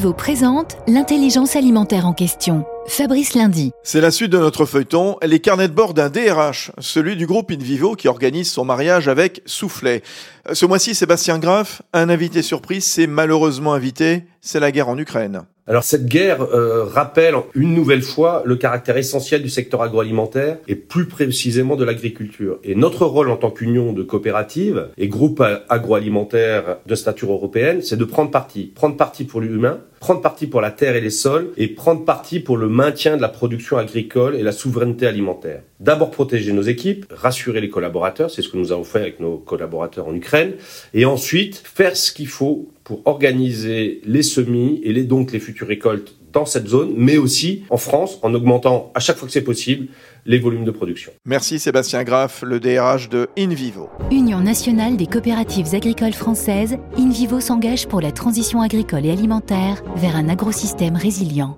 InVivo présente l'intelligence alimentaire en question. Fabrice Lundi. C'est la suite de notre feuilleton, les carnets de bord d'un DRH, celui du groupe InVivo qui organise son mariage avec Soufflet. Ce mois-ci, Sébastien Graff, un invité surprise, s'est malheureusement invité, c'est la guerre en Ukraine. Alors cette guerre euh, rappelle une nouvelle fois le caractère essentiel du secteur agroalimentaire et plus précisément de l'agriculture. Et notre rôle en tant qu'union de coopératives et groupe agroalimentaire de stature européenne, c'est de prendre parti. Prendre parti pour l'humain, prendre parti pour la terre et les sols et prendre parti pour le maintien de la production agricole et la souveraineté alimentaire. D'abord protéger nos équipes, rassurer les collaborateurs, c'est ce que nous avons fait avec nos collaborateurs en Ukraine, et ensuite faire ce qu'il faut pour organiser les semis et les, donc les futures récoltes dans cette zone, mais aussi en France, en augmentant à chaque fois que c'est possible les volumes de production. Merci Sébastien Graff, le DRH de InVivo. Union nationale des coopératives agricoles françaises, InVivo s'engage pour la transition agricole et alimentaire vers un agrosystème résilient.